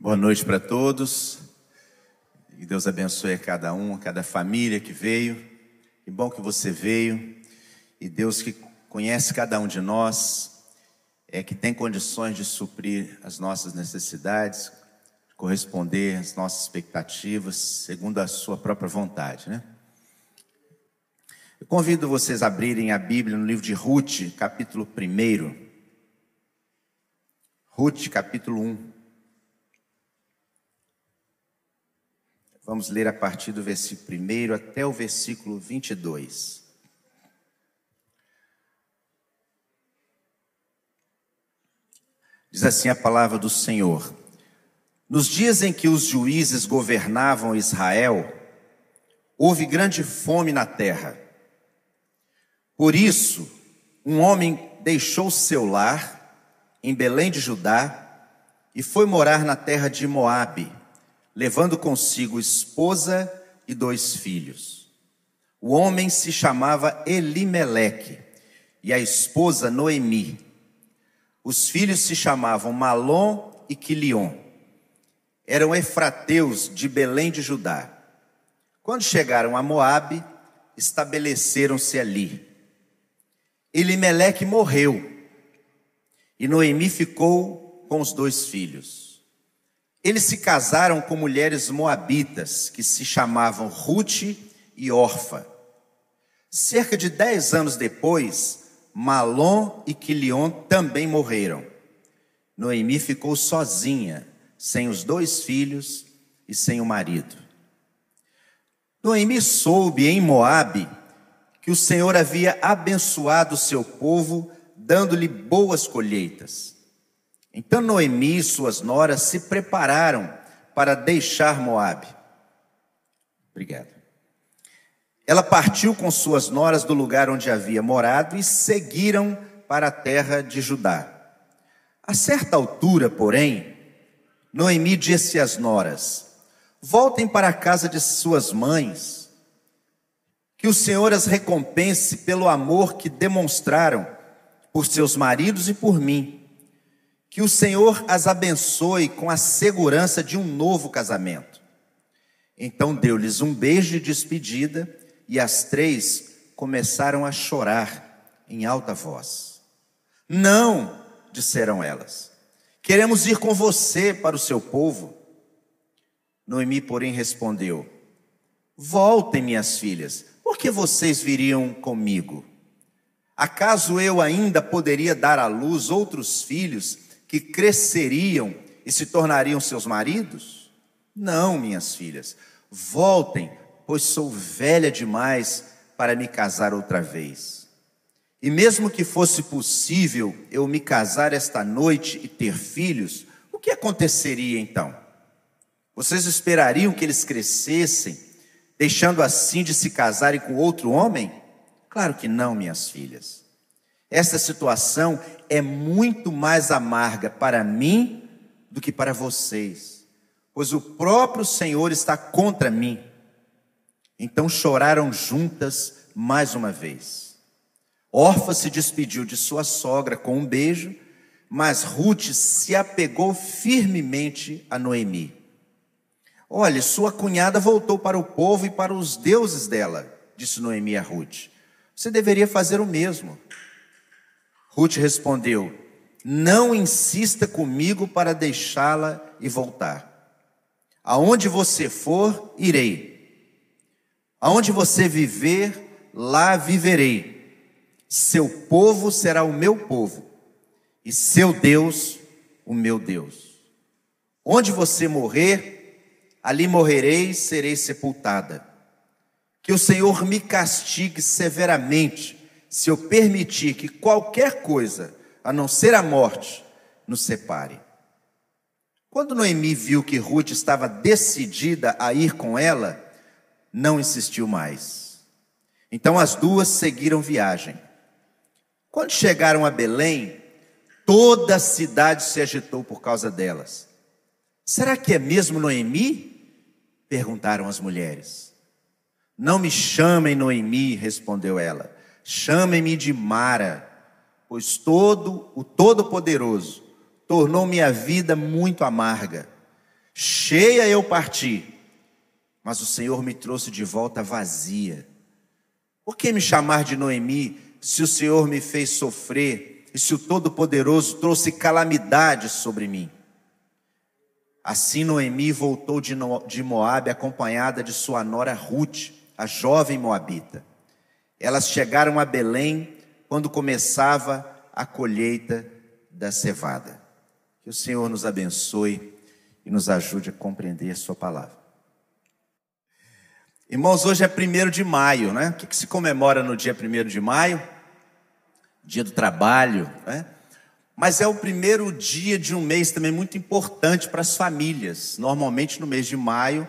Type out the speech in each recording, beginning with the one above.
Boa noite para todos. Que Deus abençoe a cada um, a cada família que veio. Que bom que você veio. E Deus que conhece cada um de nós, é que tem condições de suprir as nossas necessidades, corresponder às nossas expectativas, segundo a sua própria vontade, né? Eu convido vocês a abrirem a Bíblia no livro de Ruth, capítulo 1. Ruth, capítulo 1. Vamos ler a partir do versículo 1 até o versículo 22. Diz assim a palavra do Senhor: Nos dias em que os juízes governavam Israel, houve grande fome na terra. Por isso, um homem deixou seu lar em Belém de Judá e foi morar na terra de Moabe levando consigo esposa e dois filhos. O homem se chamava Elimeleque e a esposa Noemi. Os filhos se chamavam Malom e Quilion. Eram efrateus de Belém de Judá. Quando chegaram a Moabe, estabeleceram-se ali. Elimeleque morreu e Noemi ficou com os dois filhos. Eles se casaram com mulheres moabitas que se chamavam Ruth e Orfa. Cerca de dez anos depois, Malom e Quilion também morreram. Noemi ficou sozinha, sem os dois filhos e sem o marido. Noemi soube em Moabe que o Senhor havia abençoado o seu povo, dando-lhe boas colheitas. Então Noemi e suas noras se prepararam para deixar Moabe. Obrigado. Ela partiu com suas noras do lugar onde havia morado e seguiram para a terra de Judá. A certa altura, porém, Noemi disse às noras: Voltem para a casa de suas mães, que o Senhor as recompense pelo amor que demonstraram por seus maridos e por mim que o Senhor as abençoe com a segurança de um novo casamento. Então deu-lhes um beijo de despedida e as três começaram a chorar em alta voz. Não, disseram elas, queremos ir com você para o seu povo. Noemi, porém, respondeu: Voltem, minhas filhas, por que vocês viriam comigo? Acaso eu ainda poderia dar à luz outros filhos que cresceriam e se tornariam seus maridos? Não, minhas filhas, voltem, pois sou velha demais para me casar outra vez. E mesmo que fosse possível eu me casar esta noite e ter filhos, o que aconteceria então? Vocês esperariam que eles crescessem, deixando assim de se casarem com outro homem? Claro que não, minhas filhas. Essa situação é muito mais amarga para mim do que para vocês, pois o próprio Senhor está contra mim. Então choraram juntas mais uma vez. Orfa se despediu de sua sogra com um beijo, mas Ruth se apegou firmemente a Noemi. Olhe, sua cunhada voltou para o povo e para os deuses dela, disse Noemi a Ruth. Você deveria fazer o mesmo. Ruth respondeu: Não insista comigo para deixá-la e voltar. Aonde você for, irei. Aonde você viver, lá viverei. Seu povo será o meu povo, e seu Deus, o meu Deus. Onde você morrer, ali morrerei e serei sepultada. Que o Senhor me castigue severamente se eu permitir que qualquer coisa, a não ser a morte, nos separe. Quando Noemi viu que Ruth estava decidida a ir com ela, não insistiu mais. Então as duas seguiram viagem. Quando chegaram a Belém, toda a cidade se agitou por causa delas. Será que é mesmo Noemi? perguntaram as mulheres. Não me chamem Noemi, respondeu ela Chamem-me de Mara, pois todo o Todo-Poderoso tornou minha vida muito amarga. Cheia eu parti, mas o Senhor me trouxe de volta vazia. Por que me chamar de Noemi se o Senhor me fez sofrer e se o Todo-Poderoso trouxe calamidade sobre mim? Assim Noemi voltou de Moabe acompanhada de sua nora Ruth, a jovem moabita. Elas chegaram a Belém quando começava a colheita da cevada. Que o Senhor nos abençoe e nos ajude a compreender Sua palavra. Irmãos, hoje é primeiro de maio, né? O que, que se comemora no dia primeiro de maio? Dia do trabalho, né? Mas é o primeiro dia de um mês também muito importante para as famílias. Normalmente no mês de maio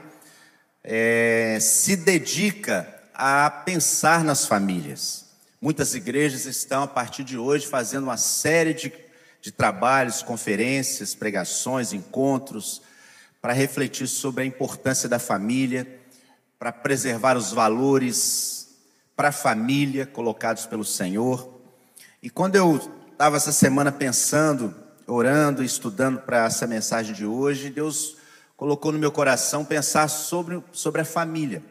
é, se dedica a pensar nas famílias. Muitas igrejas estão, a partir de hoje, fazendo uma série de, de trabalhos, conferências, pregações, encontros, para refletir sobre a importância da família, para preservar os valores para a família colocados pelo Senhor. E quando eu estava essa semana pensando, orando, estudando para essa mensagem de hoje, Deus colocou no meu coração pensar sobre, sobre a família.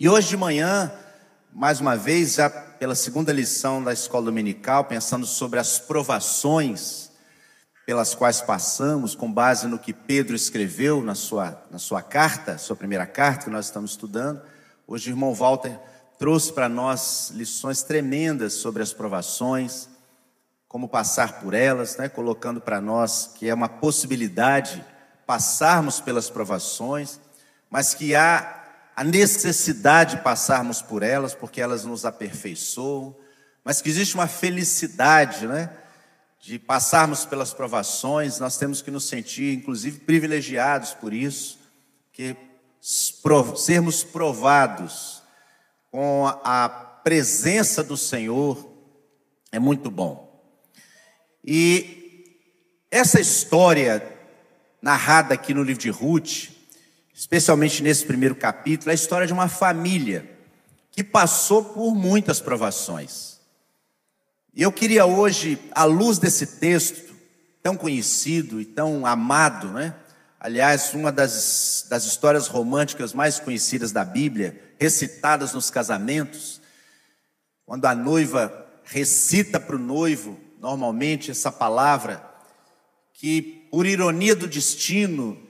E hoje de manhã, mais uma vez, já pela segunda lição da escola dominical, pensando sobre as provações pelas quais passamos, com base no que Pedro escreveu na sua, na sua carta, sua primeira carta que nós estamos estudando. Hoje o irmão Walter trouxe para nós lições tremendas sobre as provações, como passar por elas, né? colocando para nós que é uma possibilidade passarmos pelas provações, mas que há a necessidade de passarmos por elas, porque elas nos aperfeiçoam, mas que existe uma felicidade, né? De passarmos pelas provações, nós temos que nos sentir, inclusive, privilegiados por isso, que sermos provados com a presença do Senhor é muito bom. E essa história narrada aqui no livro de Ruth, especialmente nesse primeiro capítulo, é a história de uma família que passou por muitas provações. E eu queria hoje, à luz desse texto, tão conhecido e tão amado, né? Aliás, uma das, das histórias românticas mais conhecidas da Bíblia, recitadas nos casamentos, quando a noiva recita para o noivo, normalmente, essa palavra, que, por ironia do destino,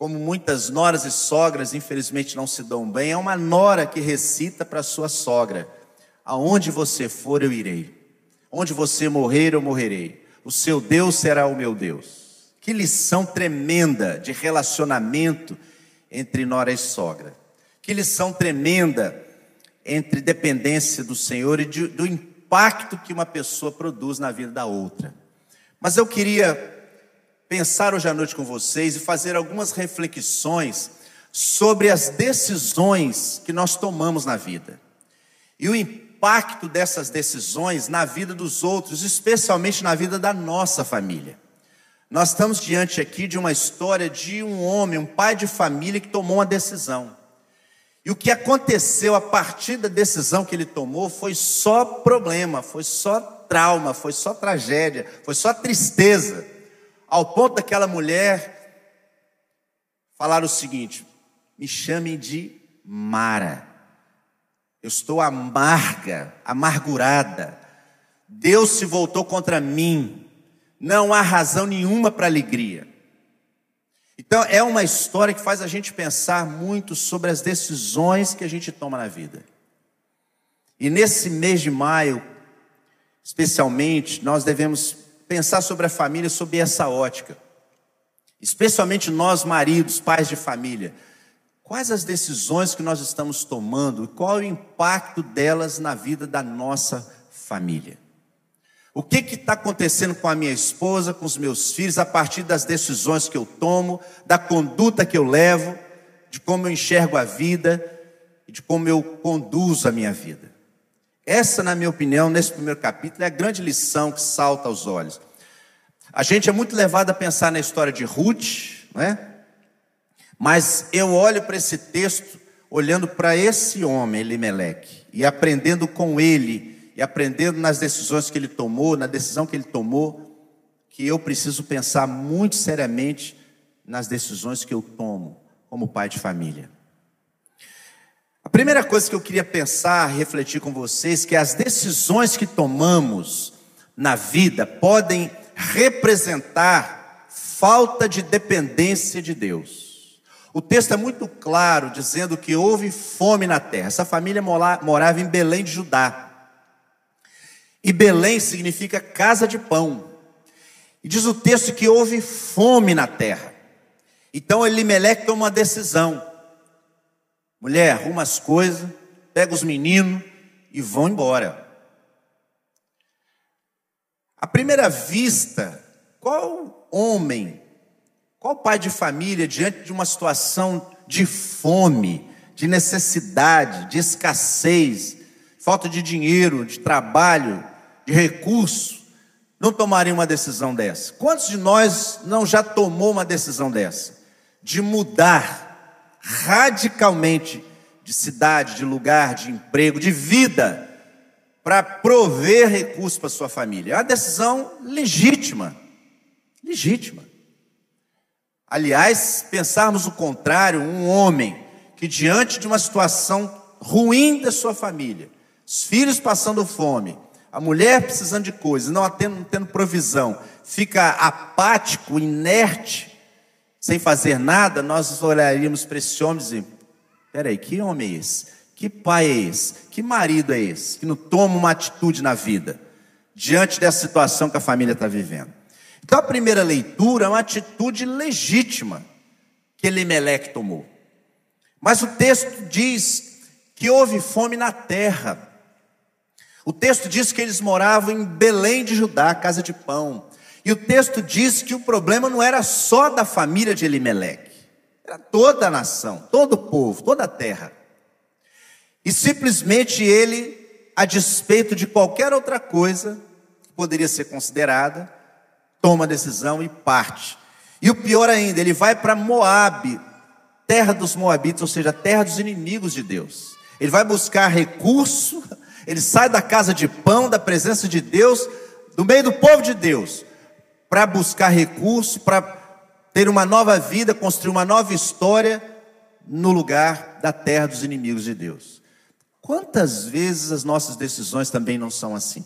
como muitas noras e sogras, infelizmente, não se dão bem, é uma nora que recita para sua sogra: Aonde você for, eu irei. Onde você morrer, eu morrerei. O seu Deus será o meu Deus. Que lição tremenda de relacionamento entre nora e sogra. Que lição tremenda entre dependência do Senhor e de, do impacto que uma pessoa produz na vida da outra. Mas eu queria pensar hoje à noite com vocês e fazer algumas reflexões sobre as decisões que nós tomamos na vida e o impacto dessas decisões na vida dos outros, especialmente na vida da nossa família. Nós estamos diante aqui de uma história de um homem, um pai de família que tomou uma decisão. E o que aconteceu a partir da decisão que ele tomou foi só problema, foi só trauma, foi só tragédia, foi só tristeza ao ponto daquela mulher falar o seguinte: me chamem de Mara. Eu estou amarga, amargurada. Deus se voltou contra mim. Não há razão nenhuma para alegria. Então, é uma história que faz a gente pensar muito sobre as decisões que a gente toma na vida. E nesse mês de maio, especialmente, nós devemos pensar sobre a família sob essa ótica. Especialmente nós, maridos, pais de família. Quais as decisões que nós estamos tomando e qual é o impacto delas na vida da nossa família? O que está acontecendo com a minha esposa, com os meus filhos, a partir das decisões que eu tomo, da conduta que eu levo, de como eu enxergo a vida e de como eu conduzo a minha vida? Essa, na minha opinião, nesse primeiro capítulo, é a grande lição que salta aos olhos. A gente é muito levado a pensar na história de Ruth, né? mas eu olho para esse texto, olhando para esse homem, Elimelec, e aprendendo com ele, e aprendendo nas decisões que ele tomou, na decisão que ele tomou, que eu preciso pensar muito seriamente nas decisões que eu tomo como pai de família. A primeira coisa que eu queria pensar, refletir com vocês, que as decisões que tomamos na vida podem representar falta de dependência de Deus. O texto é muito claro dizendo que houve fome na terra. Essa família morava em Belém de Judá. E Belém significa casa de pão. E diz o texto que houve fome na terra. Então Elimeleque toma uma decisão. Mulher, arruma as coisas, pega os meninos e vão embora. À primeira vista, qual homem, qual pai de família, diante de uma situação de fome, de necessidade, de escassez, falta de dinheiro, de trabalho, de recurso, não tomaria uma decisão dessa? Quantos de nós não já tomou uma decisão dessa? De mudar radicalmente de cidade, de lugar, de emprego, de vida, para prover recursos para sua família. É uma decisão legítima. Legítima. Aliás, pensarmos o contrário, um homem que diante de uma situação ruim da sua família, os filhos passando fome, a mulher precisando de coisas, não tendo, não tendo provisão, fica apático, inerte, sem fazer nada, nós olharíamos para esse homem e dizer, peraí, que homem é esse? Que pai é esse? Que marido é esse? Que não toma uma atitude na vida, diante dessa situação que a família está vivendo. Então a primeira leitura é uma atitude legítima que Elimeleque tomou. Mas o texto diz que houve fome na terra. O texto diz que eles moravam em Belém de Judá, casa de pão. E o texto diz que o problema não era só da família de Elimeleque, era toda a nação, todo o povo, toda a terra. E simplesmente ele, a despeito de qualquer outra coisa que poderia ser considerada, toma a decisão e parte. E o pior ainda, ele vai para Moabe, terra dos Moabitas, ou seja, terra dos inimigos de Deus. Ele vai buscar recurso ele sai da casa de pão, da presença de Deus, do meio do povo de Deus, para buscar recurso, para ter uma nova vida, construir uma nova história no lugar da terra dos inimigos de Deus. Quantas vezes as nossas decisões também não são assim?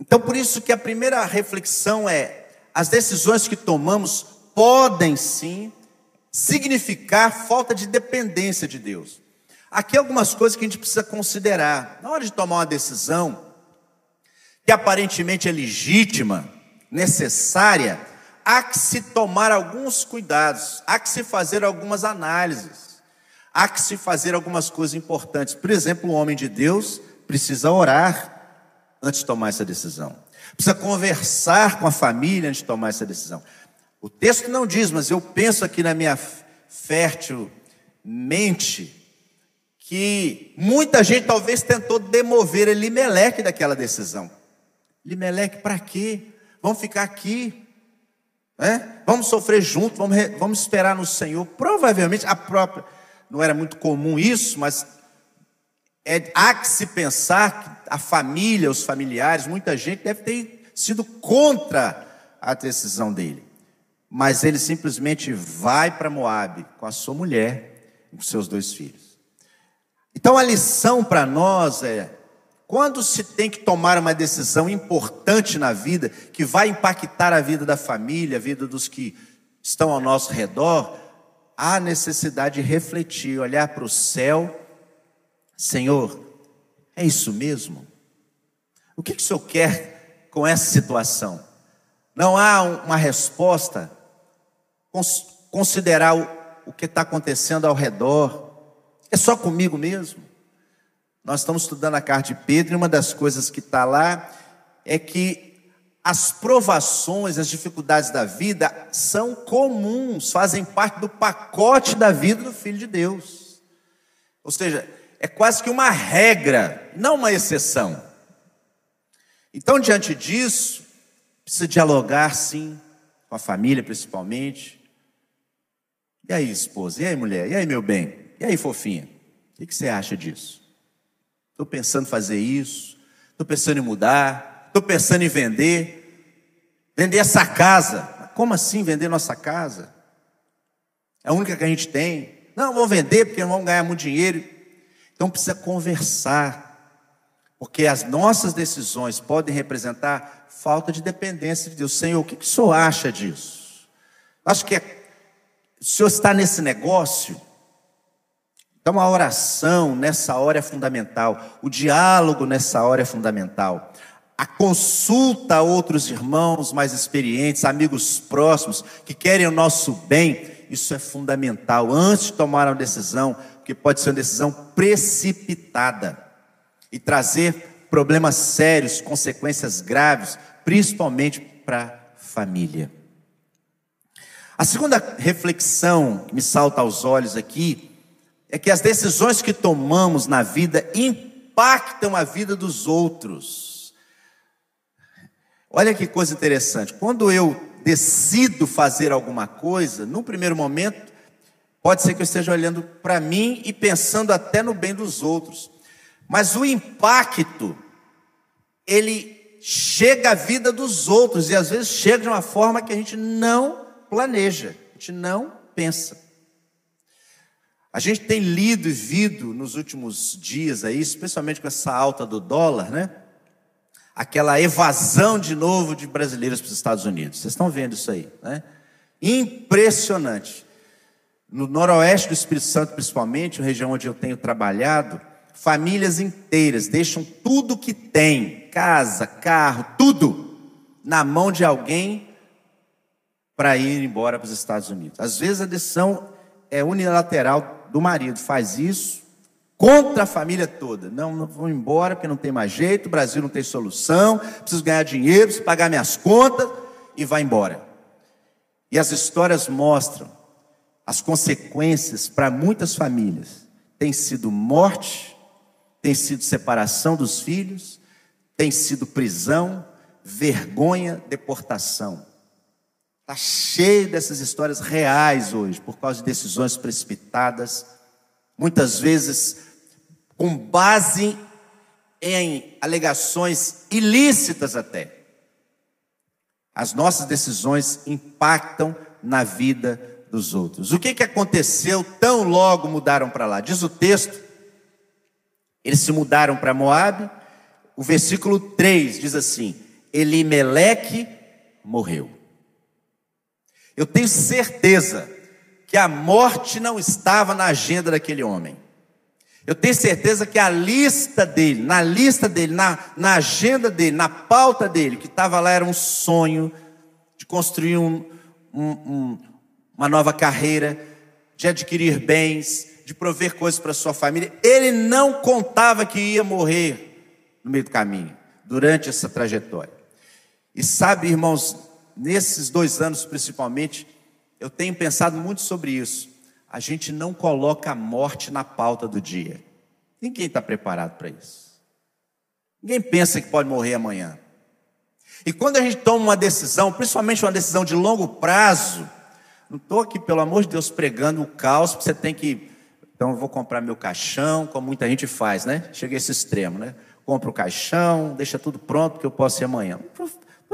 Então, por isso que a primeira reflexão é: as decisões que tomamos podem sim significar falta de dependência de Deus. Aqui algumas coisas que a gente precisa considerar. Na hora de tomar uma decisão, que aparentemente é legítima, necessária, há que se tomar alguns cuidados, há que se fazer algumas análises, há que se fazer algumas coisas importantes. Por exemplo, o homem de Deus precisa orar antes de tomar essa decisão, precisa conversar com a família antes de tomar essa decisão. O texto não diz, mas eu penso aqui na minha fértil mente que muita gente talvez tentou demover Elimeleque daquela decisão. Elimeleque, para quê? Vamos ficar aqui. É? Vamos sofrer junto, vamos, vamos esperar no Senhor. Provavelmente a própria, não era muito comum isso, mas é, há que se pensar que a família, os familiares, muita gente deve ter sido contra a decisão dele. Mas ele simplesmente vai para Moabe com a sua mulher e com seus dois filhos. Então a lição para nós é: quando se tem que tomar uma decisão importante na vida, que vai impactar a vida da família, a vida dos que estão ao nosso redor, há necessidade de refletir, olhar para o céu. Senhor, é isso mesmo? O que, que o Senhor quer com essa situação? Não há uma resposta. Considerar o, o que está acontecendo ao redor, é só comigo mesmo? Nós estamos estudando a carta de Pedro e uma das coisas que está lá é que as provações, as dificuldades da vida são comuns, fazem parte do pacote da vida do Filho de Deus. Ou seja, é quase que uma regra, não uma exceção. Então, diante disso, precisa dialogar sim, com a família principalmente. E aí, esposa? E aí, mulher? E aí, meu bem? E aí, fofinha, o que você acha disso? Estou pensando em fazer isso, estou pensando em mudar, estou pensando em vender, vender essa casa. como assim vender nossa casa? É a única que a gente tem. Não, vou vender porque não vamos ganhar muito dinheiro. Então precisa conversar. Porque as nossas decisões podem representar falta de dependência de Deus. Senhor, o que, que o senhor acha disso? Acho que é, o senhor está nesse negócio. Então a oração nessa hora é fundamental. O diálogo nessa hora é fundamental. A consulta a outros irmãos mais experientes, amigos próximos, que querem o nosso bem, isso é fundamental antes de tomar uma decisão, porque pode ser uma decisão precipitada e trazer problemas sérios, consequências graves, principalmente para a família. A segunda reflexão que me salta aos olhos aqui é que as decisões que tomamos na vida impactam a vida dos outros. Olha que coisa interessante. Quando eu decido fazer alguma coisa, no primeiro momento, pode ser que eu esteja olhando para mim e pensando até no bem dos outros. Mas o impacto, ele chega à vida dos outros e às vezes chega de uma forma que a gente não planeja, a gente não pensa. A gente tem lido e visto nos últimos dias aí, especialmente com essa alta do dólar, né? Aquela evasão de novo de brasileiros para os Estados Unidos. Vocês estão vendo isso aí, né? Impressionante. No noroeste do Espírito Santo, principalmente, região onde eu tenho trabalhado, famílias inteiras deixam tudo que tem, casa, carro, tudo, na mão de alguém para ir embora para os Estados Unidos. Às vezes a decisão é unilateral do marido, faz isso contra a família toda. Não, não vou embora porque não tem mais jeito, o Brasil não tem solução, preciso ganhar dinheiro, preciso pagar minhas contas e vai embora. E as histórias mostram as consequências para muitas famílias. Tem sido morte, tem sido separação dos filhos, tem sido prisão, vergonha, deportação. Está cheio dessas histórias reais hoje, por causa de decisões precipitadas, muitas vezes com base em alegações ilícitas até. As nossas decisões impactam na vida dos outros. O que, que aconteceu tão logo mudaram para lá? Diz o texto eles se mudaram para Moab. O versículo 3 diz assim: Elimeleque morreu. Eu tenho certeza que a morte não estava na agenda daquele homem. Eu tenho certeza que a lista dele, na lista dele, na, na agenda dele, na pauta dele, que estava lá era um sonho de construir um, um, um, uma nova carreira, de adquirir bens, de prover coisas para sua família. Ele não contava que ia morrer no meio do caminho, durante essa trajetória. E sabe, irmãos, nesses dois anos principalmente, eu tenho pensado muito sobre isso. A gente não coloca a morte na pauta do dia. Ninguém está preparado para isso. Ninguém pensa que pode morrer amanhã. E quando a gente toma uma decisão, principalmente uma decisão de longo prazo, não estou aqui, pelo amor de Deus, pregando o caos, porque você tem que então eu vou comprar meu caixão, como muita gente faz, né? Chega a esse extremo, né? Compra o caixão, deixa tudo pronto que eu posso ir amanhã.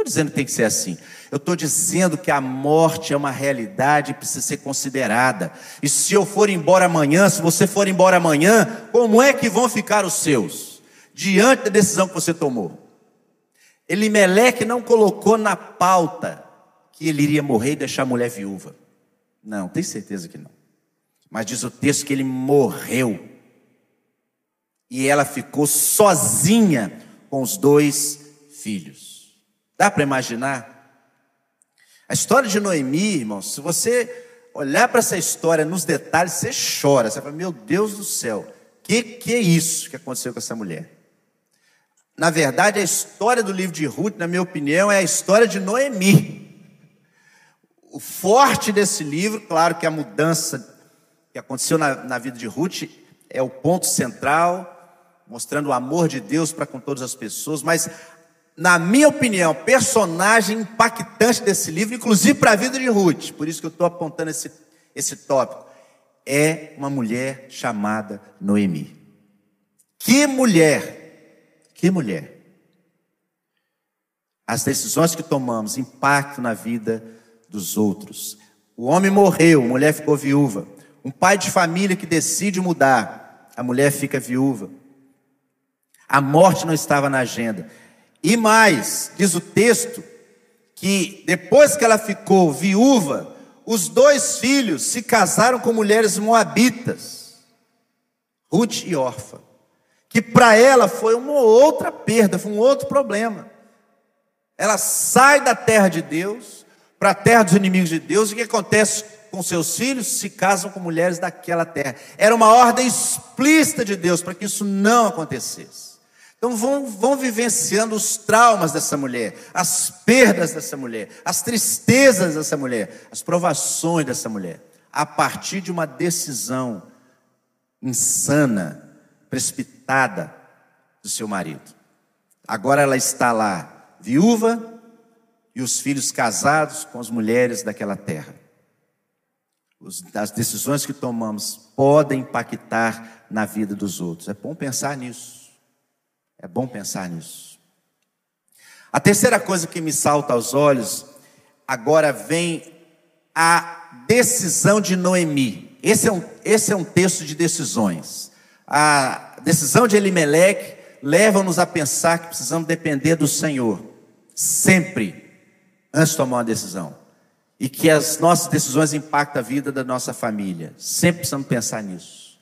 Estou dizendo que tem que ser assim. Eu estou dizendo que a morte é uma realidade e precisa ser considerada. E se eu for embora amanhã, se você for embora amanhã, como é que vão ficar os seus? Diante da decisão que você tomou. Elimeleque não colocou na pauta que ele iria morrer e deixar a mulher viúva. Não, tem certeza que não. Mas diz o texto que ele morreu. E ela ficou sozinha com os dois filhos. Dá para imaginar? A história de Noemi, irmãos, se você olhar para essa história nos detalhes, você chora. Você fala, meu Deus do céu, que que é isso que aconteceu com essa mulher? Na verdade, a história do livro de Ruth, na minha opinião, é a história de Noemi. O forte desse livro, claro que a mudança que aconteceu na, na vida de Ruth é o ponto central, mostrando o amor de Deus para com todas as pessoas, mas, na minha opinião, personagem impactante desse livro, inclusive para a vida de Ruth, por isso que eu estou apontando esse, esse tópico, é uma mulher chamada Noemi. Que mulher! Que mulher! As decisões que tomamos impactam na vida dos outros. O homem morreu, a mulher ficou viúva. Um pai de família que decide mudar, a mulher fica viúva. A morte não estava na agenda. E mais, diz o texto, que depois que ela ficou viúva, os dois filhos se casaram com mulheres moabitas, Ruth e Orfa, que para ela foi uma outra perda, foi um outro problema. Ela sai da terra de Deus para a terra dos inimigos de Deus, e o que acontece com seus filhos? Se casam com mulheres daquela terra. Era uma ordem explícita de Deus para que isso não acontecesse. Então vão, vão vivenciando os traumas dessa mulher, as perdas dessa mulher, as tristezas dessa mulher, as provações dessa mulher, a partir de uma decisão insana, precipitada do seu marido. Agora ela está lá, viúva, e os filhos casados com as mulheres daquela terra. As decisões que tomamos podem impactar na vida dos outros. É bom pensar nisso. É bom pensar nisso. A terceira coisa que me salta aos olhos, agora vem a decisão de Noemi. Esse é um, esse é um texto de decisões. A decisão de Elimeleque leva-nos a pensar que precisamos depender do Senhor, sempre, antes de tomar uma decisão. E que as nossas decisões impactam a vida da nossa família. Sempre precisamos pensar nisso.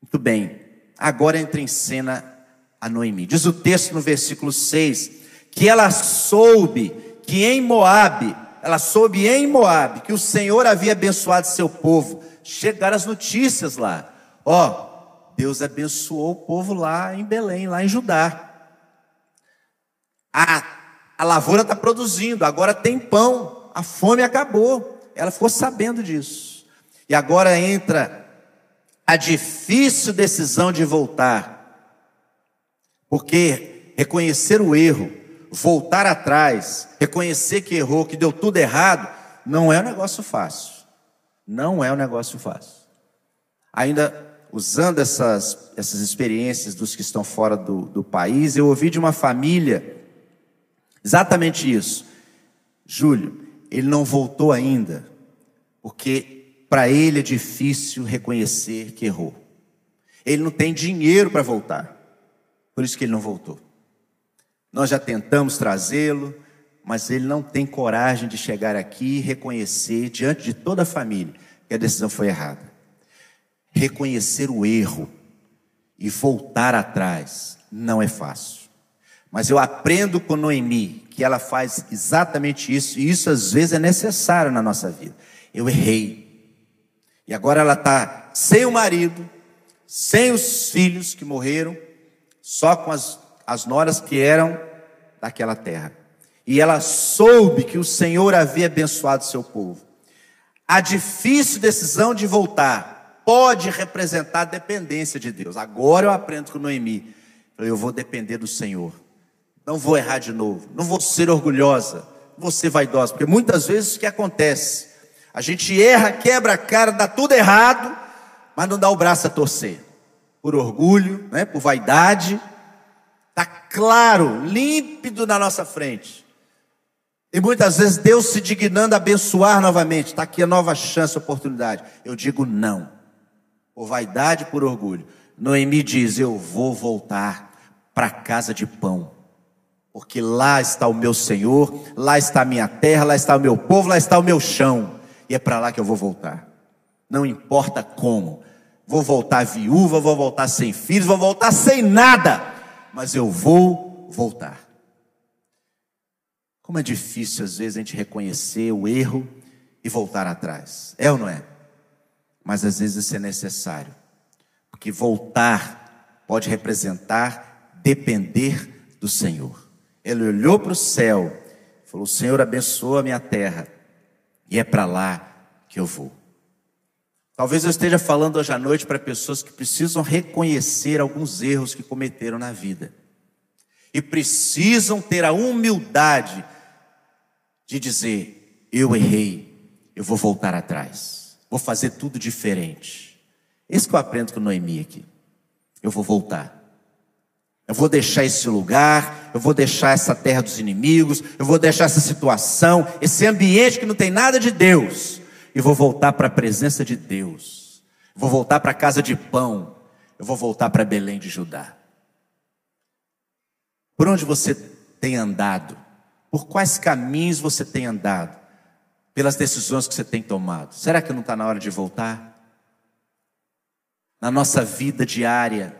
Muito bem, agora entra em cena a Noemi. Diz o texto no versículo 6 que ela soube que em Moabe, ela soube em Moabe que o Senhor havia abençoado seu povo. Chegaram as notícias lá. Ó, Deus abençoou o povo lá em Belém, lá em Judá. A, a lavoura está produzindo, agora tem pão, a fome acabou. Ela ficou sabendo disso. E agora entra a difícil decisão de voltar. Porque reconhecer o erro, voltar atrás, reconhecer que errou, que deu tudo errado, não é um negócio fácil. Não é um negócio fácil. Ainda usando essas, essas experiências dos que estão fora do, do país, eu ouvi de uma família exatamente isso. Júlio, ele não voltou ainda, porque para ele é difícil reconhecer que errou. Ele não tem dinheiro para voltar. Por isso que ele não voltou. Nós já tentamos trazê-lo, mas ele não tem coragem de chegar aqui e reconhecer diante de toda a família que a decisão foi errada. Reconhecer o erro e voltar atrás não é fácil. Mas eu aprendo com Noemi que ela faz exatamente isso, e isso às vezes é necessário na nossa vida. Eu errei. E agora ela está sem o marido, sem os filhos que morreram, só com as, as noras que eram daquela terra. E ela soube que o Senhor havia abençoado seu povo. A difícil decisão de voltar pode representar dependência de Deus. Agora eu aprendo com Noemi. Eu vou depender do Senhor. Não vou errar de novo. Não vou ser orgulhosa. Não vou ser vaidosa. Porque muitas vezes o que acontece? A gente erra, quebra a cara, dá tudo errado, mas não dá o braço a torcer por orgulho, né, por vaidade. Está claro, límpido na nossa frente. E muitas vezes Deus se dignando a abençoar novamente. Está aqui a nova chance, oportunidade. Eu digo não. Por vaidade, por orgulho. Noemi diz: Eu vou voltar para a casa de pão. Porque lá está o meu Senhor, lá está a minha terra, lá está o meu povo, lá está o meu chão. E é para lá que eu vou voltar. Não importa como, Vou voltar viúva, vou voltar sem filhos, vou voltar sem nada, mas eu vou voltar. Como é difícil às vezes a gente reconhecer o erro e voltar atrás. É ou não é? Mas às vezes isso é necessário. Porque voltar pode representar depender do Senhor. Ele olhou para o céu, falou: "O Senhor abençoa a minha terra, e é para lá que eu vou". Talvez eu esteja falando hoje à noite para pessoas que precisam reconhecer alguns erros que cometeram na vida. E precisam ter a humildade de dizer: eu errei, eu vou voltar atrás, vou fazer tudo diferente. Esse que eu aprendo com Noemi aqui. Eu vou voltar. Eu vou deixar esse lugar, eu vou deixar essa terra dos inimigos, eu vou deixar essa situação, esse ambiente que não tem nada de Deus, e vou voltar para a presença de Deus. Vou voltar para a casa de pão. Eu vou voltar para Belém de Judá. Por onde você tem andado? Por quais caminhos você tem andado? Pelas decisões que você tem tomado? Será que não está na hora de voltar? Na nossa vida diária,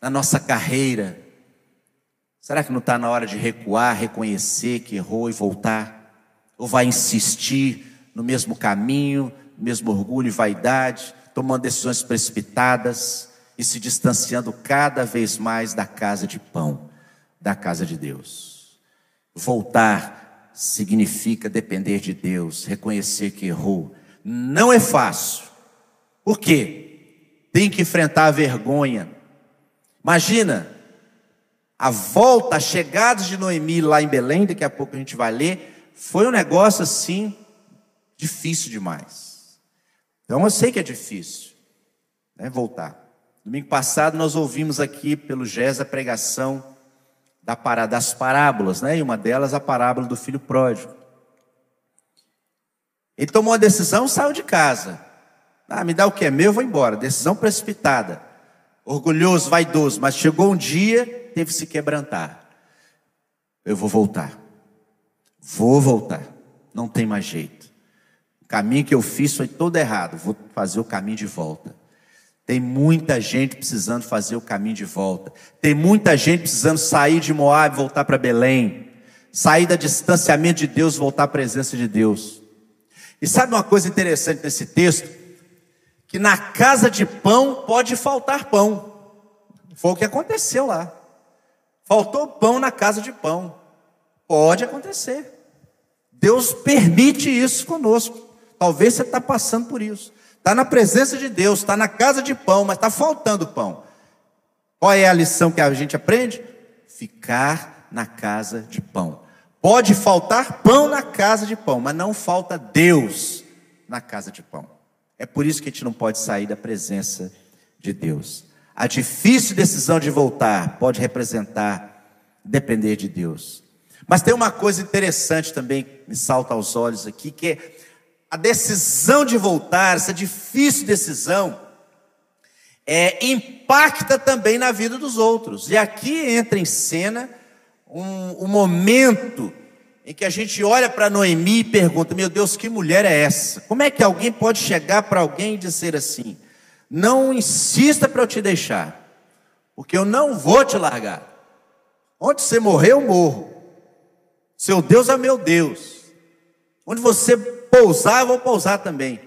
na nossa carreira, será que não está na hora de recuar, reconhecer que errou e voltar? Ou vai insistir no mesmo caminho, mesmo orgulho e vaidade, tomando decisões precipitadas e se distanciando cada vez mais da casa de pão, da casa de Deus. Voltar significa depender de Deus, reconhecer que errou. Não é fácil. Por quê? Tem que enfrentar a vergonha. Imagina a volta, a chegada de Noemi lá em Belém, daqui a pouco a gente vai ler, foi um negócio assim difícil demais. Então eu sei que é difícil né, voltar. Domingo passado nós ouvimos aqui pelo GES a pregação da das parábolas, né? E uma delas a parábola do filho pródigo. Ele tomou uma decisão, saiu de casa. Ah, me dá o que é meu, eu vou embora. Decisão precipitada. Orgulhoso, vaidoso, mas chegou um dia, teve que se quebrantar. Eu vou voltar. Vou voltar. Não tem mais jeito caminho que eu fiz foi todo errado, vou fazer o caminho de volta. Tem muita gente precisando fazer o caminho de volta. Tem muita gente precisando sair de Moab e voltar para Belém. Sair da distanciamento de Deus, voltar à presença de Deus. E sabe uma coisa interessante nesse texto? Que na casa de pão pode faltar pão. Foi o que aconteceu lá. Faltou pão na casa de pão. Pode acontecer. Deus permite isso conosco. Talvez você está passando por isso. Está na presença de Deus, está na casa de pão, mas está faltando pão. Qual é a lição que a gente aprende? Ficar na casa de pão. Pode faltar pão na casa de pão, mas não falta Deus na casa de pão. É por isso que a gente não pode sair da presença de Deus. A difícil decisão de voltar pode representar depender de Deus. Mas tem uma coisa interessante também que me salta aos olhos aqui, que é a decisão de voltar, essa difícil decisão, é, impacta também na vida dos outros. E aqui entra em cena um, um momento em que a gente olha para Noemi e pergunta: Meu Deus, que mulher é essa? Como é que alguém pode chegar para alguém e dizer assim: Não insista para eu te deixar, porque eu não vou te largar. Onde você morrer, eu morro. Seu Deus é meu Deus. Onde você pousar, eu vou pousar também.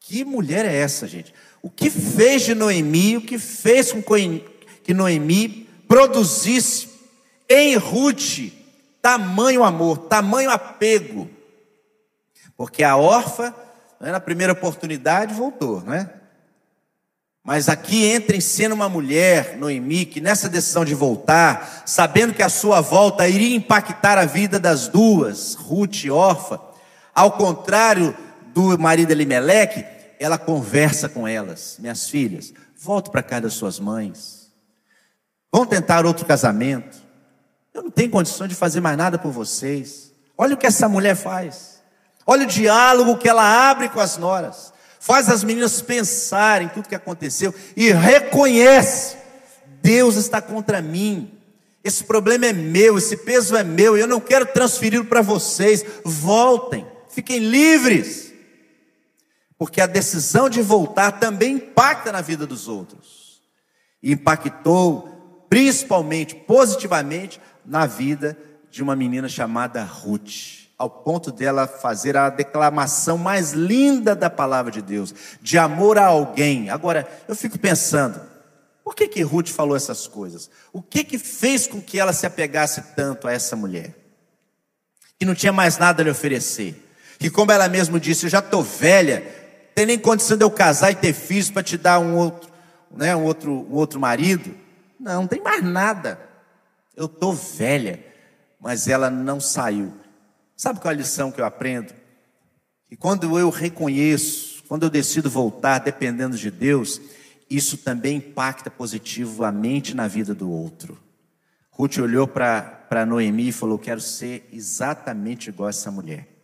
Que mulher é essa, gente? O que fez de Noemi, o que fez com que Noemi produzisse em Ruth tamanho amor, tamanho apego? Porque a órfã, né, na primeira oportunidade, voltou, não é? Mas aqui entra em cena uma mulher, Noemi, que nessa decisão de voltar, sabendo que a sua volta iria impactar a vida das duas, Ruth e Orfa, ao contrário do marido Elimeleque, ela conversa com elas, minhas filhas, volto para casa das suas mães. Vão tentar outro casamento. Eu não tenho condições de fazer mais nada por vocês. Olha o que essa mulher faz. Olha o diálogo que ela abre com as noras. Faz as meninas pensarem tudo que aconteceu e reconhece: Deus está contra mim. Esse problema é meu, esse peso é meu, eu não quero transferi-lo para vocês. Voltem. Fiquem livres. Porque a decisão de voltar também impacta na vida dos outros. E impactou principalmente, positivamente, na vida de uma menina chamada Ruth, ao ponto dela fazer a declamação mais linda da palavra de Deus, de amor a alguém. Agora, eu fico pensando, por que que Ruth falou essas coisas? O que que fez com que ela se apegasse tanto a essa mulher? Que não tinha mais nada a lhe oferecer que, como ela mesma disse, eu já estou velha, tem nem condição de eu casar e ter filhos para te dar um outro, né, um outro, um outro marido. Não, não tem mais nada. Eu estou velha, mas ela não saiu. Sabe qual é a lição que eu aprendo? Que quando eu reconheço, quando eu decido voltar, dependendo de Deus, isso também impacta positivamente na vida do outro. Ruth olhou para Noemi e falou: Quero ser exatamente igual a essa mulher.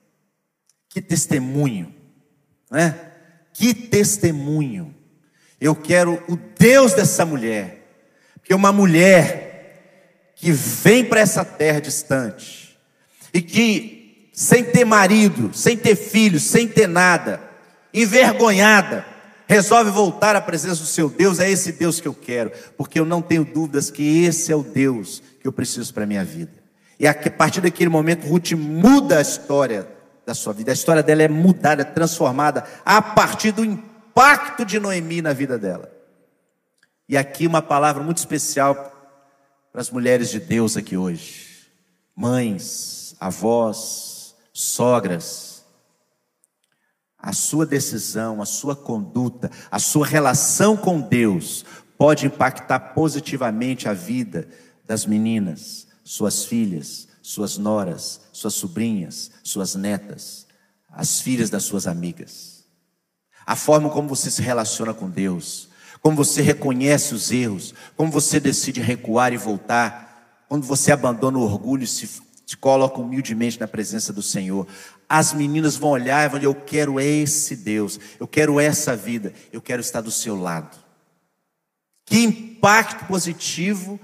Que testemunho, né? Que testemunho. Eu quero o Deus dessa mulher, porque uma mulher que vem para essa terra distante e que, sem ter marido, sem ter filhos, sem ter nada, envergonhada, resolve voltar à presença do seu Deus, é esse Deus que eu quero, porque eu não tenho dúvidas que esse é o Deus que eu preciso para a minha vida. E a partir daquele momento, Ruth muda a história da sua vida, a história dela é mudada, transformada, a partir do impacto de Noemi na vida dela. E aqui uma palavra muito especial para as mulheres de Deus aqui hoje, mães, avós, sogras, a sua decisão, a sua conduta, a sua relação com Deus pode impactar positivamente a vida das meninas, suas filhas, suas noras, suas sobrinhas, suas netas, as filhas das suas amigas. A forma como você se relaciona com Deus, como você reconhece os erros, como você decide recuar e voltar, quando você abandona o orgulho e se, se coloca humildemente na presença do Senhor as meninas vão olhar e vão dizer: Eu quero esse Deus, eu quero essa vida, eu quero estar do seu lado. Que impacto positivo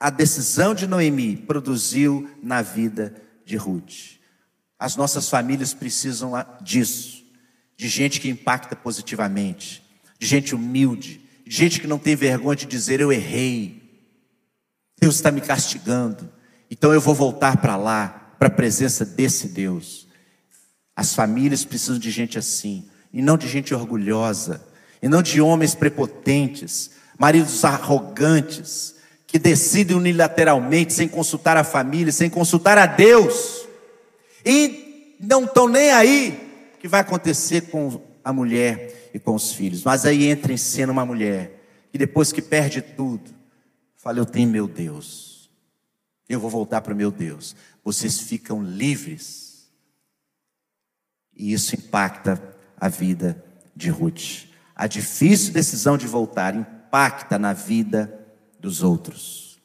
a decisão de Noemi produziu na vida de Ruth. As nossas famílias precisam disso, de gente que impacta positivamente, de gente humilde, de gente que não tem vergonha de dizer: Eu errei, Deus está me castigando, então eu vou voltar para lá, para a presença desse Deus. As famílias precisam de gente assim, e não de gente orgulhosa, e não de homens prepotentes, maridos arrogantes, que decidem unilateralmente, sem consultar a família, sem consultar a Deus, e não estão nem aí o que vai acontecer com a mulher e com os filhos. Mas aí entra em cena uma mulher que depois que perde tudo, fala: Eu tenho meu Deus, eu vou voltar para o meu Deus. Vocês ficam livres e isso impacta a vida de Ruth. A difícil decisão de voltar impacta na vida dos outros.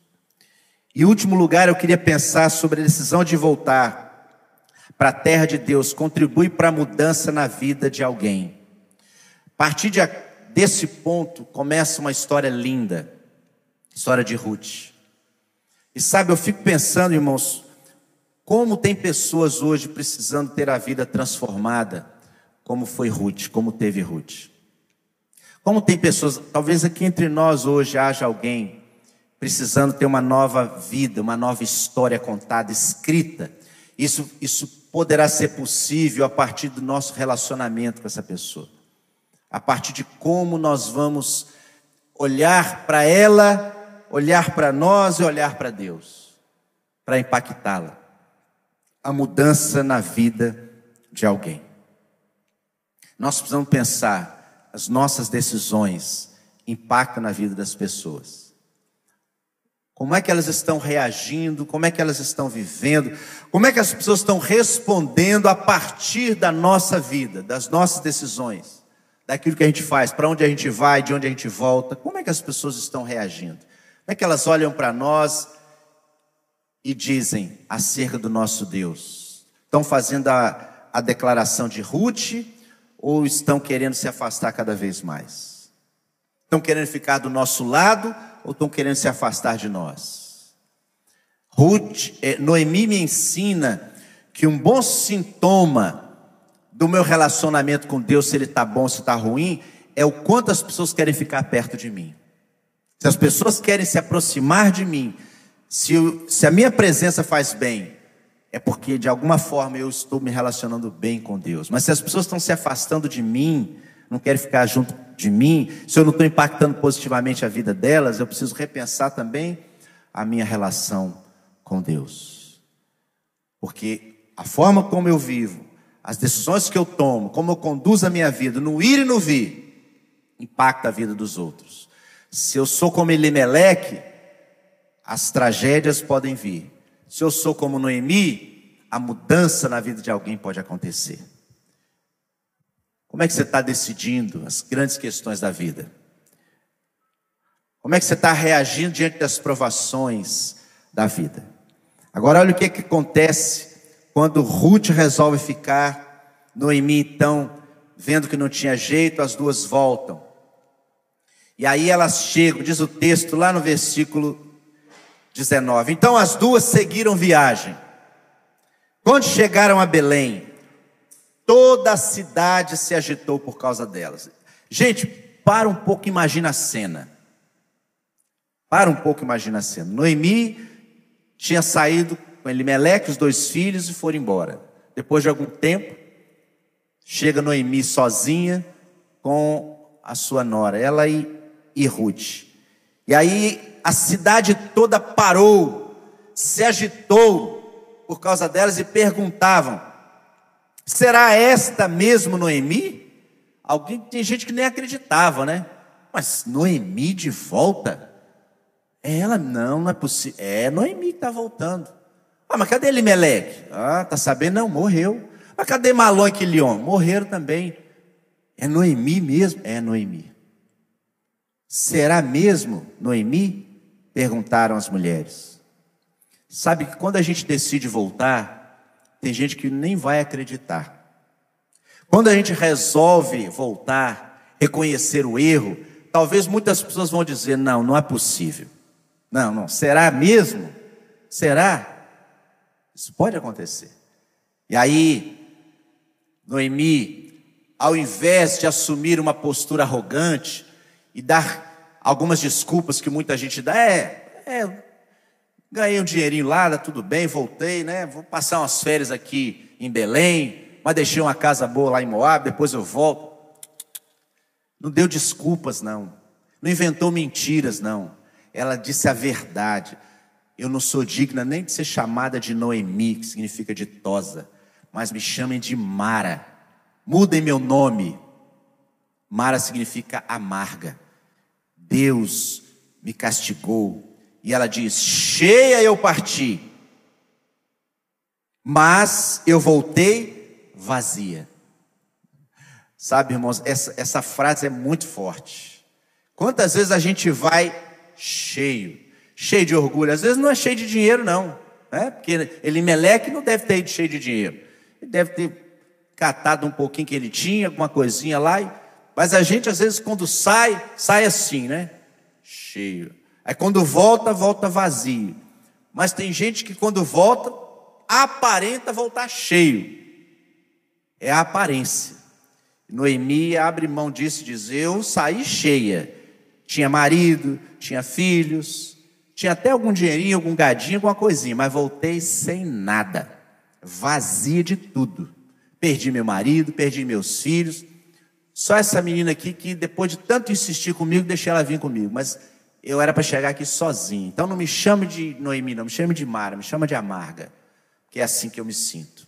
E último lugar, eu queria pensar sobre a decisão de voltar para a terra de Deus, contribui para a mudança na vida de alguém. A partir de, desse ponto começa uma história linda, história de Ruth. E sabe, eu fico pensando, irmãos, como tem pessoas hoje precisando ter a vida transformada, como foi Ruth, como teve Ruth. Como tem pessoas, talvez aqui entre nós hoje haja alguém precisando ter uma nova vida, uma nova história contada, escrita. Isso, isso poderá ser possível a partir do nosso relacionamento com essa pessoa. A partir de como nós vamos olhar para ela, olhar para nós e olhar para Deus, para impactá-la a mudança na vida de alguém. Nós precisamos pensar, as nossas decisões impactam na vida das pessoas. Como é que elas estão reagindo? Como é que elas estão vivendo? Como é que as pessoas estão respondendo a partir da nossa vida, das nossas decisões, daquilo que a gente faz, para onde a gente vai, de onde a gente volta? Como é que as pessoas estão reagindo? Como é que elas olham para nós e dizem acerca do nosso Deus? Estão fazendo a, a declaração de Ruth ou estão querendo se afastar cada vez mais? Estão querendo ficar do nosso lado ou estão querendo se afastar de nós? Ruth, eh, Noemi me ensina que um bom sintoma do meu relacionamento com Deus, se ele está bom, se está ruim, é o quanto as pessoas querem ficar perto de mim. Se as pessoas querem se aproximar de mim, se, eu, se a minha presença faz bem, é porque de alguma forma eu estou me relacionando bem com Deus. Mas se as pessoas estão se afastando de mim, não querem ficar junto de mim, se eu não estou impactando positivamente a vida delas, eu preciso repensar também a minha relação com Deus. Porque a forma como eu vivo, as decisões que eu tomo, como eu conduzo a minha vida, no ir e no vir, impacta a vida dos outros. Se eu sou como Elimeleque, as tragédias podem vir. Se eu sou como Noemi, a mudança na vida de alguém pode acontecer. Como é que você está decidindo as grandes questões da vida? Como é que você está reagindo diante das provações da vida? Agora, olha o que, que acontece quando Ruth resolve ficar. Noemi, então, vendo que não tinha jeito, as duas voltam. E aí elas chegam, diz o texto lá no versículo 19. Então as duas seguiram viagem. Quando chegaram a Belém, toda a cidade se agitou por causa delas. Gente, para um pouco, imagina a cena. Para um pouco, imagina a cena. Noemi tinha saído com Elimeleque, os dois filhos, e foram embora. Depois de algum tempo, chega Noemi sozinha com a sua nora, ela e, e Ruth. E aí a cidade toda parou, se agitou por causa delas e perguntavam: será esta mesmo Noemi? Alguém tem gente que nem acreditava, né? Mas Noemi de volta? É ela não, não é possível. É Noemi que está voltando. Ah, mas cadê Elimeleque? Ah, tá sabendo? Não, morreu. Mas cadê Malon e Quilion? Morreram também. É Noemi mesmo? É Noemi. Será mesmo Noemi? Perguntaram as mulheres. Sabe que quando a gente decide voltar, tem gente que nem vai acreditar. Quando a gente resolve voltar, reconhecer o erro, talvez muitas pessoas vão dizer: não, não é possível. Não, não, será mesmo? Será? Isso pode acontecer. E aí, Noemi, ao invés de assumir uma postura arrogante e dar algumas desculpas que muita gente dá é, é ganhei um dinheirinho lá, tá tudo bem, voltei, né? Vou passar umas férias aqui em Belém, mas deixei uma casa boa lá em Moab, depois eu volto. Não deu desculpas, não. Não inventou mentiras, não. Ela disse a verdade. Eu não sou digna nem de ser chamada de Noemi, que significa ditosa, mas me chamem de Mara. Mudem meu nome. Mara significa amarga. Deus me castigou. E ela diz: cheia eu parti, mas eu voltei vazia. Sabe, irmãos, essa, essa frase é muito forte. Quantas vezes a gente vai cheio, cheio de orgulho? Às vezes não é cheio de dinheiro, não. Né? Porque Elimeleque não deve ter ido cheio de dinheiro. Ele deve ter catado um pouquinho que ele tinha, alguma coisinha lá mas a gente, às vezes, quando sai, sai assim, né? Cheio. Aí quando volta, volta vazio. Mas tem gente que quando volta, aparenta voltar cheio. É a aparência. Noemi abre mão disso e diz: Eu saí cheia. Tinha marido, tinha filhos, tinha até algum dinheirinho, algum gadinho, alguma coisinha, mas voltei sem nada, vazia de tudo. Perdi meu marido, perdi meus filhos, só essa menina aqui que depois de tanto insistir comigo, deixei ela vir comigo. Mas eu era para chegar aqui sozinho. Então não me chame de Noemi, não, me chame de Mara, me chama de Amarga. Que é assim que eu me sinto.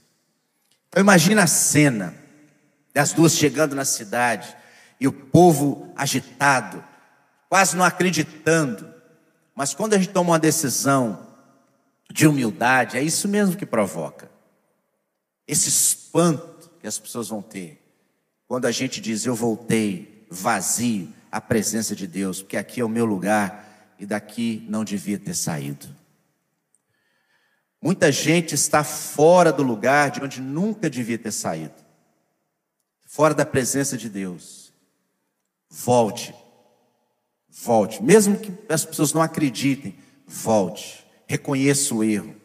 Então imagina a cena das duas chegando na cidade e o povo agitado, quase não acreditando. Mas quando a gente toma uma decisão de humildade, é isso mesmo que provoca. Esse espanto que as pessoas vão ter. Quando a gente diz eu voltei vazio à presença de Deus, porque aqui é o meu lugar e daqui não devia ter saído. Muita gente está fora do lugar de onde nunca devia ter saído, fora da presença de Deus. Volte, volte, mesmo que as pessoas não acreditem, volte, reconheça o erro,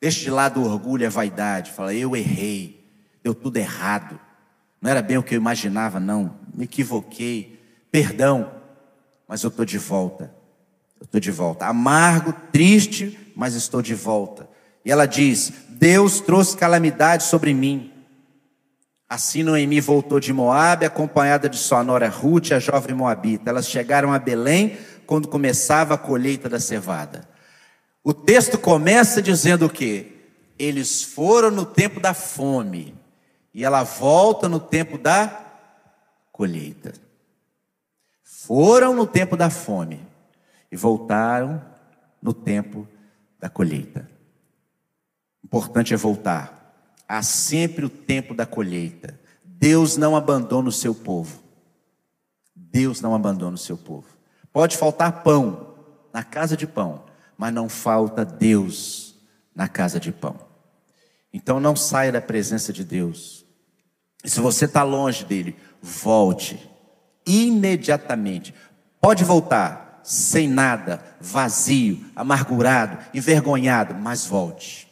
deixe de lado o orgulho e a vaidade, fala: eu errei, deu tudo errado. Não era bem o que eu imaginava, não. Me equivoquei. Perdão. Mas eu estou de volta. Eu estou de volta. Amargo, triste, mas estou de volta. E ela diz: Deus trouxe calamidade sobre mim. Assim Noemi voltou de Moabe, acompanhada de sua nora Ruth, a jovem moabita. Elas chegaram a Belém quando começava a colheita da cevada. O texto começa dizendo o quê? Eles foram no tempo da fome. E ela volta no tempo da colheita. Foram no tempo da fome e voltaram no tempo da colheita. Importante é voltar. Há sempre o tempo da colheita. Deus não abandona o seu povo. Deus não abandona o seu povo. Pode faltar pão na casa de pão, mas não falta Deus na casa de pão. Então não saia da presença de Deus. E se você está longe dele, volte imediatamente. Pode voltar sem nada, vazio, amargurado, envergonhado, mas volte.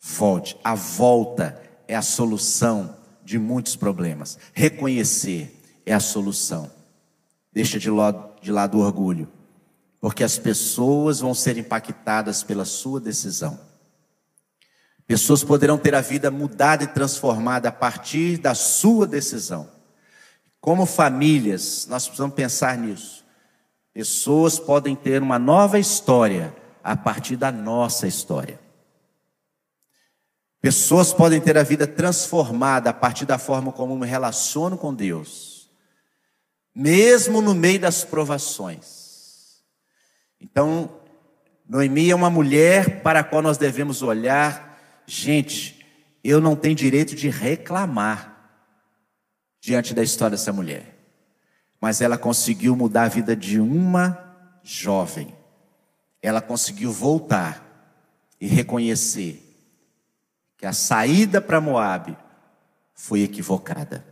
Volte. A volta é a solução de muitos problemas. Reconhecer é a solução. Deixa de lado, de lado o orgulho, porque as pessoas vão ser impactadas pela sua decisão. Pessoas poderão ter a vida mudada e transformada a partir da sua decisão. Como famílias, nós precisamos pensar nisso. Pessoas podem ter uma nova história a partir da nossa história. Pessoas podem ter a vida transformada a partir da forma como me relaciono com Deus, mesmo no meio das provações. Então, Noemi é uma mulher para a qual nós devemos olhar, gente, eu não tenho direito de reclamar diante da história dessa mulher, mas ela conseguiu mudar a vida de uma jovem, ela conseguiu voltar e reconhecer que a saída para Moabe foi equivocada.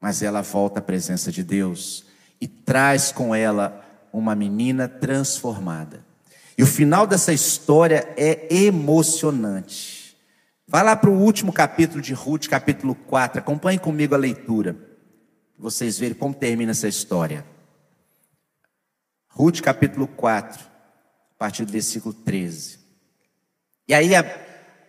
Mas ela volta à presença de Deus e traz com ela uma menina transformada. E o final dessa história é emocionante. Vá lá para o último capítulo de Ruth, capítulo 4. Acompanhe comigo a leitura. Vocês verem como termina essa história. Ruth, capítulo 4, a partir do versículo 13. E aí a,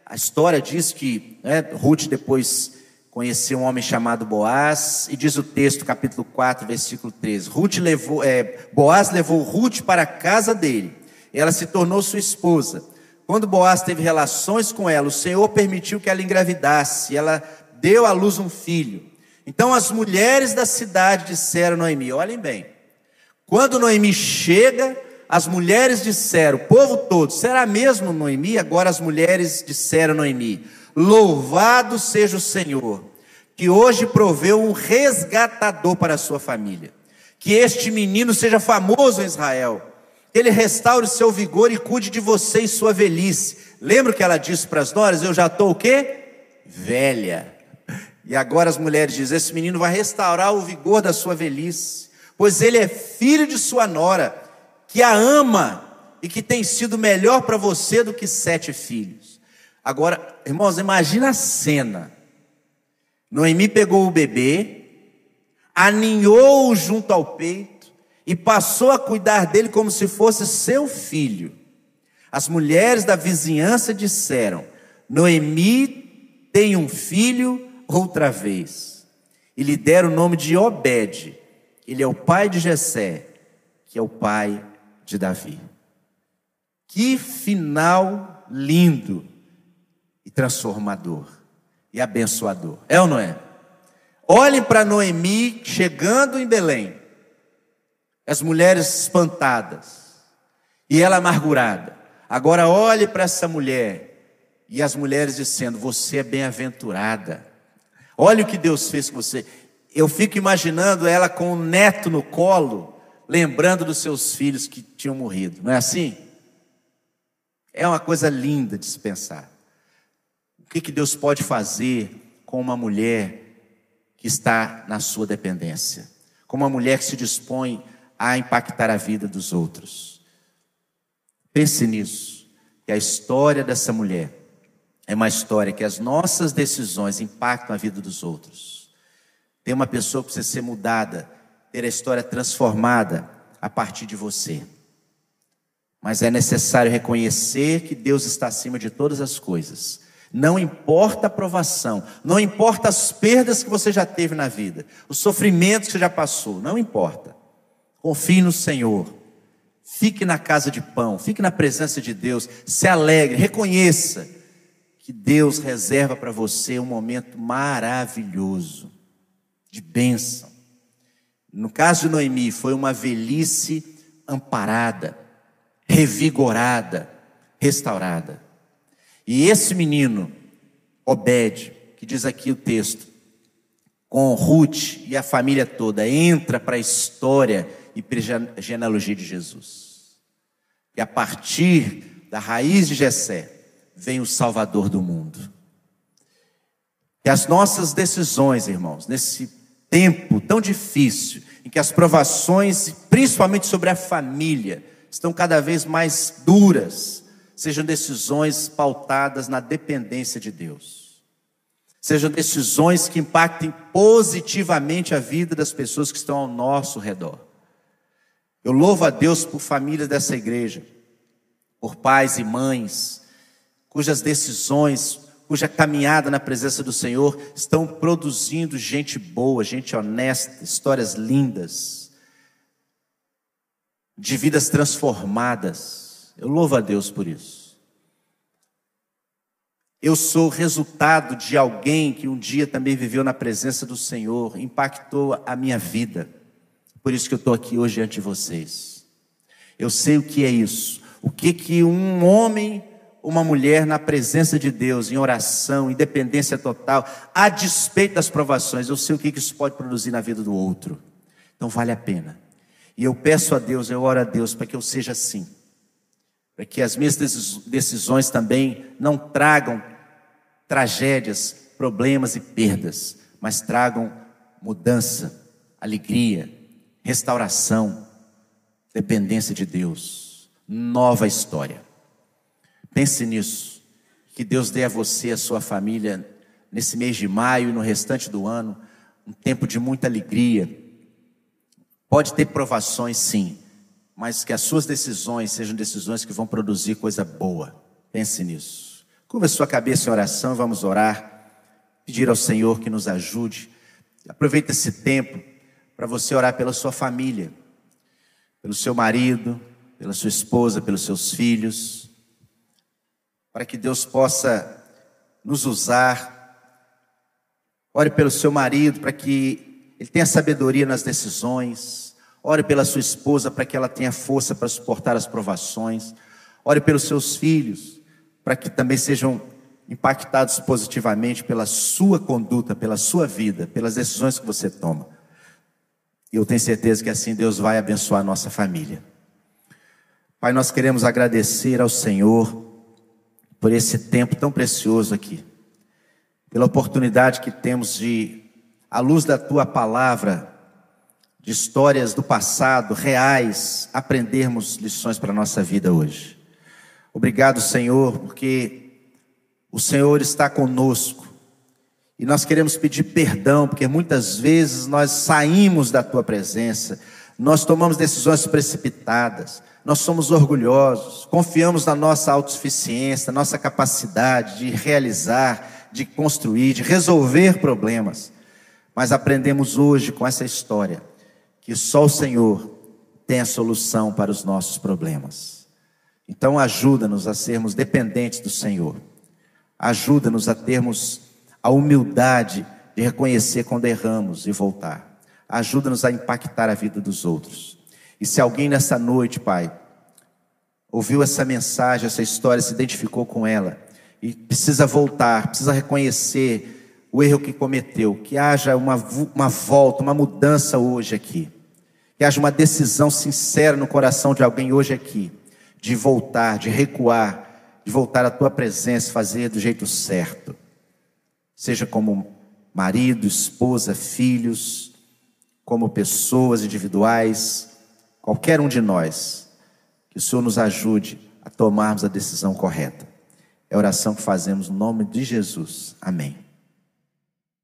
a história diz que né, Ruth depois conheceu um homem chamado Boaz, e diz o texto, capítulo 4, versículo 13. Ruth levou, é, Boaz levou Ruth para a casa dele, ela se tornou sua esposa. Quando Boaz teve relações com ela, o Senhor permitiu que ela engravidasse, ela deu à luz um filho. Então as mulheres da cidade disseram a Noemi: olhem bem, quando Noemi chega, as mulheres disseram, o povo todo, será mesmo Noemi? Agora as mulheres disseram a Noemi: Louvado seja o Senhor, que hoje proveu um resgatador para a sua família. Que este menino seja famoso em Israel, que ele restaure o seu vigor e cuide de você e sua velhice. Lembra que ela disse para as noras: Eu já estou o quê? Velha. E agora as mulheres dizem: Esse menino vai restaurar o vigor da sua velhice, pois ele é filho de sua nora que a ama e que tem sido melhor para você do que sete filhos. Agora, irmãos, imagina a cena. Noemi pegou o bebê, aninhou-o junto ao peito e passou a cuidar dele como se fosse seu filho. As mulheres da vizinhança disseram: Noemi tem um filho outra vez. E lhe deram o nome de Obed. Ele é o pai de Jessé, que é o pai de Davi. Que final lindo e transformador e abençoador. É ou não é? Olhem para Noemi chegando em Belém. As mulheres espantadas e ela amargurada. Agora olhe para essa mulher e as mulheres dizendo: Você é bem-aventurada. Olha o que Deus fez com você. Eu fico imaginando ela com o neto no colo, lembrando dos seus filhos que tinham morrido. Não é assim? É uma coisa linda de se pensar. O que, que Deus pode fazer com uma mulher que está na sua dependência? Com uma mulher que se dispõe a impactar a vida dos outros. Pense nisso, que a história dessa mulher é uma história que as nossas decisões impactam a vida dos outros. Tem uma pessoa que precisa ser mudada ter a história transformada a partir de você. Mas é necessário reconhecer que Deus está acima de todas as coisas. Não importa a provação, não importa as perdas que você já teve na vida, os sofrimentos que você já passou, não importa. Confie no Senhor. Fique na casa de pão, fique na presença de Deus, se alegre, reconheça que Deus reserva para você um momento maravilhoso de bênção. No caso de Noemi, foi uma velhice amparada, revigorada, restaurada. E esse menino, Obed, que diz aqui o texto, com Ruth e a família toda, entra para a história e genealogia de Jesus. E a partir da raiz de Jessé vem o Salvador do mundo. Que as nossas decisões, irmãos, nesse tempo tão difícil, em que as provações, principalmente sobre a família, estão cada vez mais duras, sejam decisões pautadas na dependência de Deus. Sejam decisões que impactem positivamente a vida das pessoas que estão ao nosso redor. Eu louvo a Deus por famílias dessa igreja, por pais e mães, cujas decisões, cuja caminhada na presença do Senhor estão produzindo gente boa, gente honesta, histórias lindas, de vidas transformadas. Eu louvo a Deus por isso. Eu sou resultado de alguém que um dia também viveu na presença do Senhor, impactou a minha vida. Por isso que eu estou aqui hoje diante de vocês. Eu sei o que é isso. O que que um homem, uma mulher na presença de Deus, em oração, em dependência total, a despeito das provações, eu sei o que que isso pode produzir na vida do outro. Então vale a pena. E eu peço a Deus, eu oro a Deus para que eu seja assim. Para que as minhas decisões também não tragam tragédias, problemas e perdas, mas tragam mudança, alegria, restauração, dependência de Deus, nova história. Pense nisso. Que Deus dê a você e a sua família, nesse mês de maio e no restante do ano, um tempo de muita alegria. Pode ter provações, sim, mas que as suas decisões sejam decisões que vão produzir coisa boa. Pense nisso. Curva sua cabeça em oração, vamos orar, pedir ao Senhor que nos ajude. Aproveite esse tempo para você orar pela sua família, pelo seu marido, pela sua esposa, pelos seus filhos, para que Deus possa nos usar. Ore pelo seu marido para que ele tenha sabedoria nas decisões. Ore pela sua esposa para que ela tenha força para suportar as provações. Ore pelos seus filhos para que também sejam impactados positivamente pela sua conduta, pela sua vida, pelas decisões que você toma. E eu tenho certeza que assim Deus vai abençoar a nossa família. Pai, nós queremos agradecer ao Senhor por esse tempo tão precioso aqui, pela oportunidade que temos de, à luz da tua palavra, de histórias do passado reais, aprendermos lições para a nossa vida hoje. Obrigado, Senhor, porque o Senhor está conosco e nós queremos pedir perdão, porque muitas vezes nós saímos da tua presença, nós tomamos decisões precipitadas, nós somos orgulhosos, confiamos na nossa autossuficiência, na nossa capacidade de realizar, de construir, de resolver problemas. Mas aprendemos hoje com essa história que só o Senhor tem a solução para os nossos problemas. Então ajuda-nos a sermos dependentes do Senhor. Ajuda-nos a termos a humildade de reconhecer quando erramos e voltar. Ajuda-nos a impactar a vida dos outros. E se alguém nessa noite, Pai, ouviu essa mensagem, essa história, se identificou com ela e precisa voltar, precisa reconhecer o erro que cometeu, que haja uma, uma volta, uma mudança hoje aqui. Que haja uma decisão sincera no coração de alguém hoje aqui, de voltar, de recuar, de voltar à tua presença, fazer do jeito certo seja como marido, esposa, filhos, como pessoas individuais, qualquer um de nós, que o Senhor nos ajude a tomarmos a decisão correta. É a oração que fazemos no nome de Jesus. Amém.